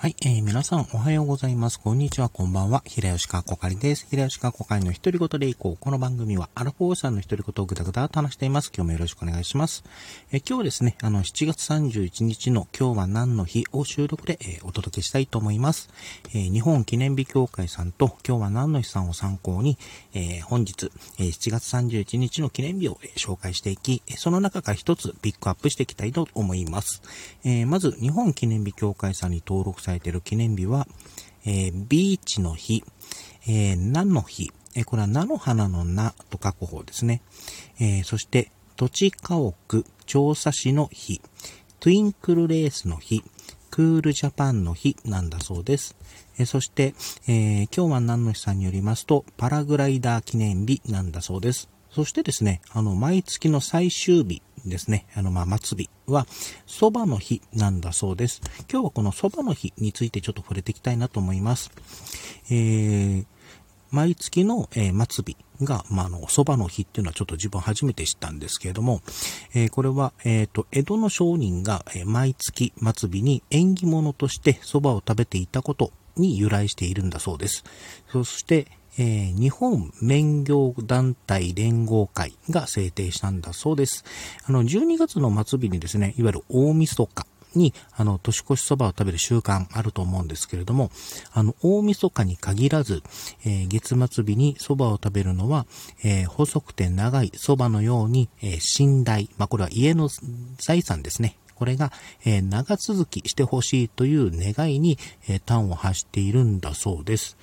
はい、えー、皆さんおはようございます。こんにちは、こんばんは。平吉川こかりです。平吉川こかりの一人ごとでいこう。この番組はアラフォーさんの一人ごとをぐだぐだと話しています。今日もよろしくお願いします。えー、今日ですね、あの、7月31日の今日は何の日を収録で、えー、お届けしたいと思います。えー、日本記念日協会さんと今日は何の日さんを参考に、え、本日、え、7月31日の記念日を、え、紹介していき、その中から一つピックアップしていきたいと思います。え、まず、日本記念日協会さんに登録されている記念日は、えー、ビーチの日、えー、菜の日、えー、これは菜の花の菜と書く方ですね。えー、そして、土地家屋調査士の日、トゥインクルレースの日、クールジャパンの日なんだそうです。えそして、えー、今日は何の日さんによりますと、パラグライダー記念日なんだそうです。そしてですね、あの、毎月の最終日ですね、あの、ま、末日は、蕎麦の日なんだそうです。今日はこの蕎麦の日についてちょっと触れていきたいなと思います。えー、毎月の、えー、末日が、まあ、の、蕎麦の日っていうのはちょっと自分初めて知ったんですけれども、えー、これは、えっ、ー、と、江戸の商人が、え毎月末日に縁起物として蕎麦を食べていたことに由来しているんだそうです。そして、えー、日本免業団体連合会が制定したんだそうです。あの、12月の末日にですね、いわゆる大晦日に、あの、年越しそばを食べる習慣あると思うんですけれども、あの、大晦日に限らず、えー、月末日にそばを食べるのは、えー、細くて長いそばのように、えー、寝台、まあ、これは家の財産ですね。これが、え、長続きしてほしいという願いに、えー、端を発しているんだそうです。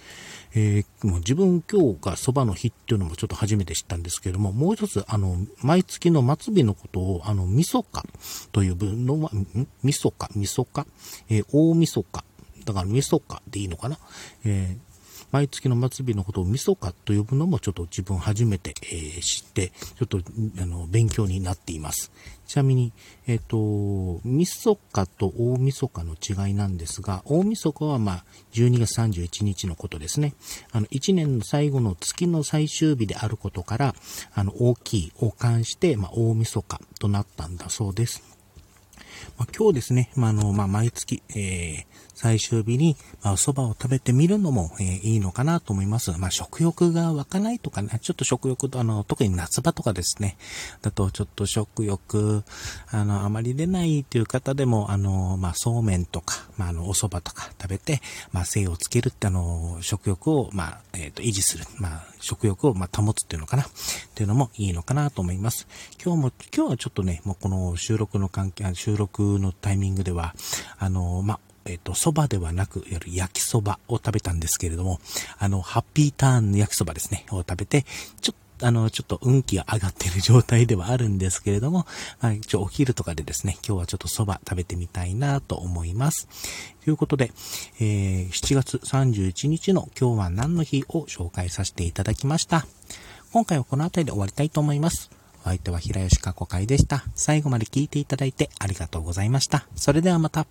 えー、もう自分今日が蕎麦の日っていうのもちょっと初めて知ったんですけれども、もう一つ、あの、毎月の末日のことを、あの、みそかという分の、ん？みそか、みそか、えー、大みそか、だからみそかでいいのかな、えー、毎月の末日のことをみそかと呼ぶのもちょっと自分初めて、えー、知って、ちょっとあの勉強になっています。ちなみに、えっ、ー、と、みそかと大晦日の違いなんですが、大晦日はまあ12月31日のことですね。あの、1年の最後の月の最終日であることから、あの、大きいを冠して、まあ、大晦日となったんだそうです。まあ、今日ですね、まあ、の、まあ、毎月、えー、最終日に、まあ、お蕎麦を食べてみるのも、えー、いいのかなと思います。まあ、食欲が湧かないとかね、ちょっと食欲と、あの、特に夏場とかですね、だとちょっと食欲、あの、あまり出ないという方でも、あの、まあ、そうめんとか、まあ、あの、お蕎麦とか食べて、まあ、精をつけるって、あの、食欲を、まあ、えっ、ー、と、維持する、まあ、食欲を、まあ、保つっていうのかな、っていうのもいいのかなと思います。今日も、今日はちょっとね、もうこの収録の関係、収録のタイミングでは、あの、ま、えっ、と、蕎麦ではなく、いわゆる焼き蕎麦を食べたんですけれども、あの、ハッピーターンの焼き蕎麦ですね、を食べて、ちょっとあの、ちょっと運気が上がっている状態ではあるんですけれども、まあ、一応お昼とかでですね、今日はちょっと蕎麦食べてみたいなと思います。ということで、えー、7月31日の今日は何の日を紹介させていただきました。今回はこの辺りで終わりたいと思います。相手は平吉過去会でした。最後まで聞いていただいてありがとうございました。それではまた。